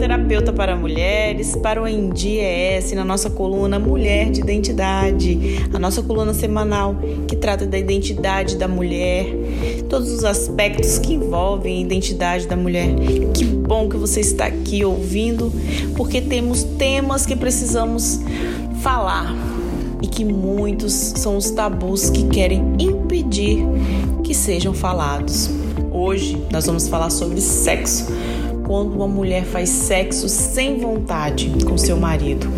terapeuta para mulheres, para o ENDIES, na nossa coluna Mulher de Identidade, a nossa coluna semanal que trata da identidade da mulher, todos os aspectos que envolvem a identidade da mulher. Que bom que você está aqui ouvindo, porque temos temas que precisamos falar e que muitos são os tabus que querem impedir que sejam falados. Hoje nós vamos falar sobre sexo quando uma mulher faz sexo sem vontade com seu marido.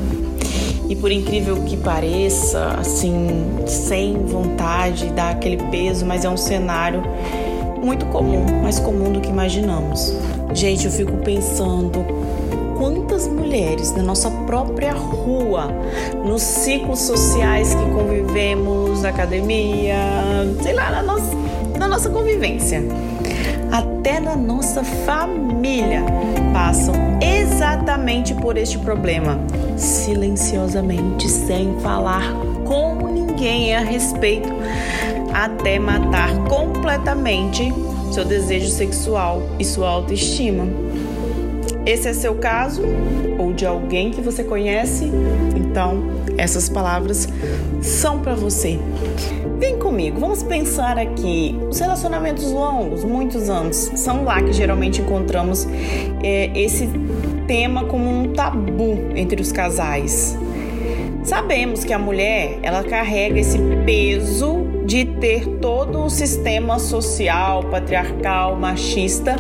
E por incrível que pareça, assim, sem vontade, dá aquele peso, mas é um cenário muito comum, mais comum do que imaginamos. Gente, eu fico pensando quantas mulheres na nossa própria rua, nos ciclos sociais que convivemos, na academia, sei lá, na nossa, na nossa convivência, até na nossa família passam exatamente por este problema, silenciosamente, sem falar com ninguém a respeito, até matar completamente seu desejo sexual e sua autoestima. Esse é seu caso ou de alguém que você conhece? Então, essas palavras são para você. Vem comigo, vamos pensar aqui. Os relacionamentos longos, muitos anos, são lá que geralmente encontramos é, esse tema como um tabu entre os casais. Sabemos que a mulher ela carrega esse peso de ter todo o sistema social, patriarcal, machista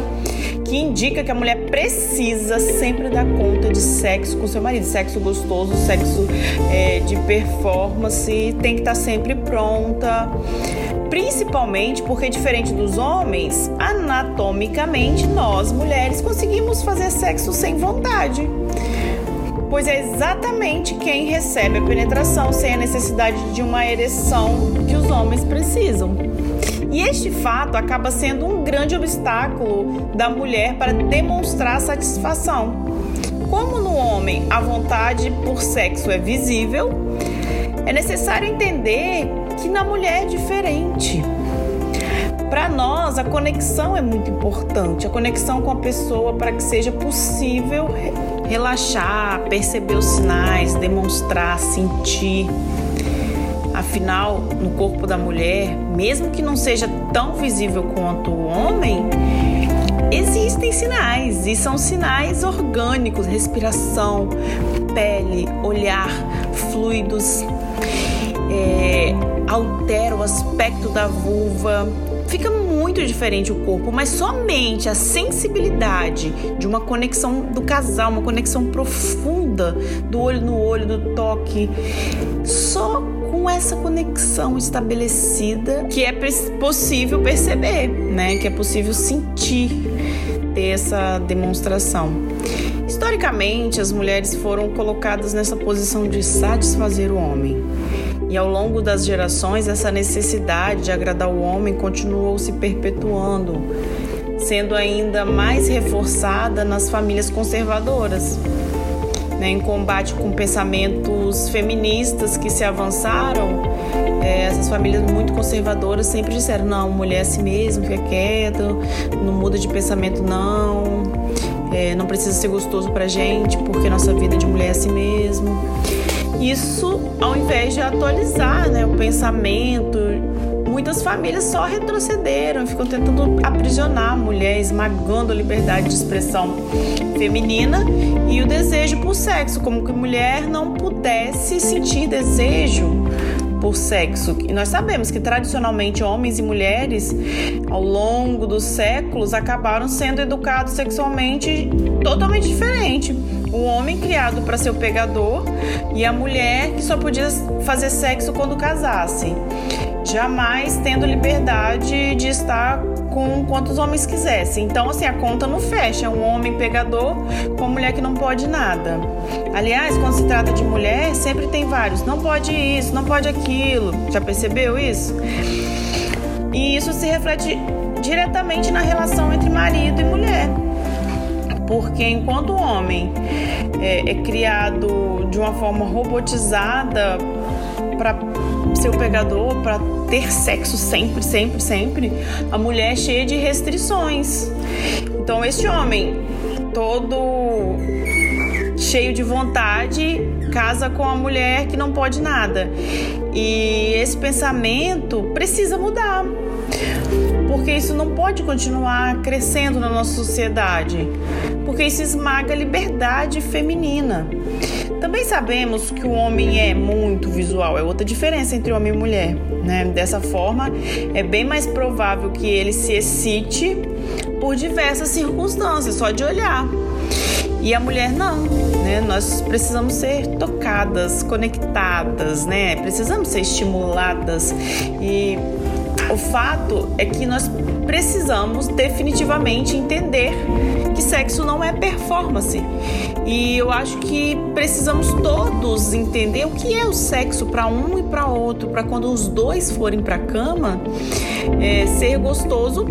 que indica que a mulher precisa sempre dar conta de sexo com seu marido, sexo gostoso, sexo é, de performance, tem que estar sempre pronta. Principalmente porque, diferente dos homens, anatomicamente nós mulheres conseguimos fazer sexo sem vontade pois é exatamente quem recebe a penetração sem a necessidade de uma ereção que os homens precisam. E este fato acaba sendo um grande obstáculo da mulher para demonstrar satisfação. Como no homem a vontade por sexo é visível, é necessário entender que na mulher é diferente. Para nós, a conexão é muito importante, a conexão com a pessoa para que seja possível relaxar, perceber os sinais, demonstrar, sentir. Afinal, no corpo da mulher, mesmo que não seja tão visível quanto o homem, existem sinais e são sinais orgânicos: respiração, pele, olhar, fluidos. É, altera o aspecto da vulva, fica muito diferente o corpo, mas somente a sensibilidade de uma conexão do casal, uma conexão profunda do olho no olho, do toque, só com essa conexão estabelecida que é possível perceber, né? Que é possível sentir ter essa demonstração. Historicamente, as mulheres foram colocadas nessa posição de satisfazer o homem. E ao longo das gerações, essa necessidade de agradar o homem continuou se perpetuando, sendo ainda mais reforçada nas famílias conservadoras né, em combate com pensamentos feministas que se avançaram, é, essas famílias muito conservadoras sempre disseram: não, mulher é assim mesmo, fica quieta, não muda de pensamento, não, é, não precisa ser gostoso pra gente, porque nossa vida de mulher é assim mesmo. Isso ao invés de atualizar né, o pensamento muitas famílias só retrocederam, ficam tentando aprisionar a mulher, esmagando a liberdade de expressão feminina e o desejo por sexo, como que a mulher não pudesse sentir desejo por sexo. E nós sabemos que tradicionalmente homens e mulheres, ao longo dos séculos, acabaram sendo educados sexualmente totalmente diferente. O homem criado para ser o pegador e a mulher que só podia fazer sexo quando casasse jamais tendo liberdade de estar com quantos homens quisessem. Então, assim, a conta não fecha. Um homem pegador com uma mulher que não pode nada. Aliás, quando se trata de mulher, sempre tem vários. Não pode isso, não pode aquilo. Já percebeu isso? E isso se reflete diretamente na relação entre marido e mulher. Porque enquanto o homem é, é criado de uma forma robotizada para ser o pegador, para ter sexo sempre, sempre, sempre, a mulher é cheia de restrições. Então, este homem todo cheio de vontade casa com a mulher que não pode nada. E esse pensamento precisa mudar. Porque isso não pode continuar crescendo na nossa sociedade. Porque isso esmaga a liberdade feminina. Também sabemos que o homem é muito visual, é outra diferença entre homem e mulher. Né? Dessa forma, é bem mais provável que ele se excite por diversas circunstâncias, só de olhar. E a mulher não, né? Nós precisamos ser tocadas, conectadas, né? Precisamos ser estimuladas. E o fato é que nós precisamos definitivamente entender que sexo não é performance. E eu acho que precisamos todos entender o que é o sexo para um e para outro, para quando os dois forem para cama, é, ser gostoso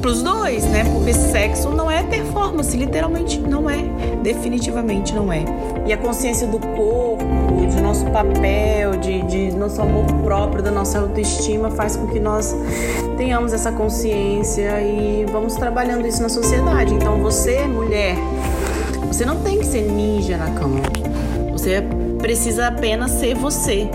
pros dois, né? Porque sexo não é performance, literalmente não é, definitivamente não é. E a consciência do corpo, de nosso papel, de, de nosso amor próprio, da nossa autoestima faz com que nós tenhamos essa consciência e vamos trabalhando isso na sociedade. Então você, mulher, você não tem que ser ninja na cama. Você precisa apenas ser você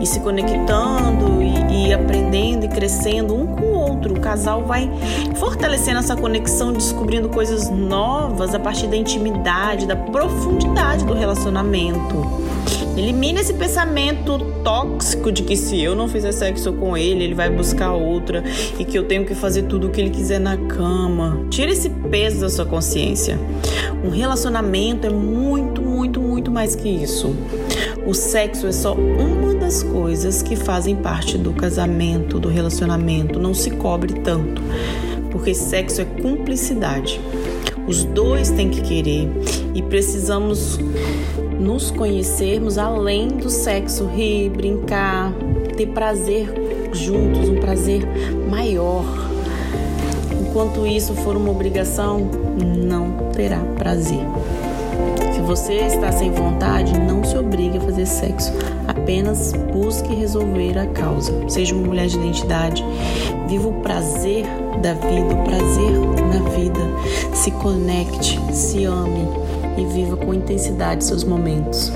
e se conectando e, e, aprendendo e crescendo um com o outro. O casal vai fortalecendo essa conexão, descobrindo coisas novas a partir da intimidade, da profundidade do relacionamento. Elimine esse pensamento tóxico de que se eu não fizer sexo com ele, ele vai buscar outra e que eu tenho que fazer tudo o que ele quiser na cama. Tire esse peso da sua consciência. Um relacionamento é muito, muito, muito mais que isso. O sexo é só uma das coisas que fazem parte do casamento, do relacionamento. Não se cobre tanto, porque sexo é cumplicidade. Os dois têm que querer e precisamos nos conhecermos além do sexo, rir, brincar, ter prazer juntos, um prazer maior. Enquanto isso for uma obrigação, não terá prazer. Se você está sem vontade, não se obrigue a fazer sexo. Apenas busque resolver a causa. Seja uma mulher de identidade. Viva o prazer da vida, o prazer na vida. Se conecte, se ame e viva com intensidade seus momentos.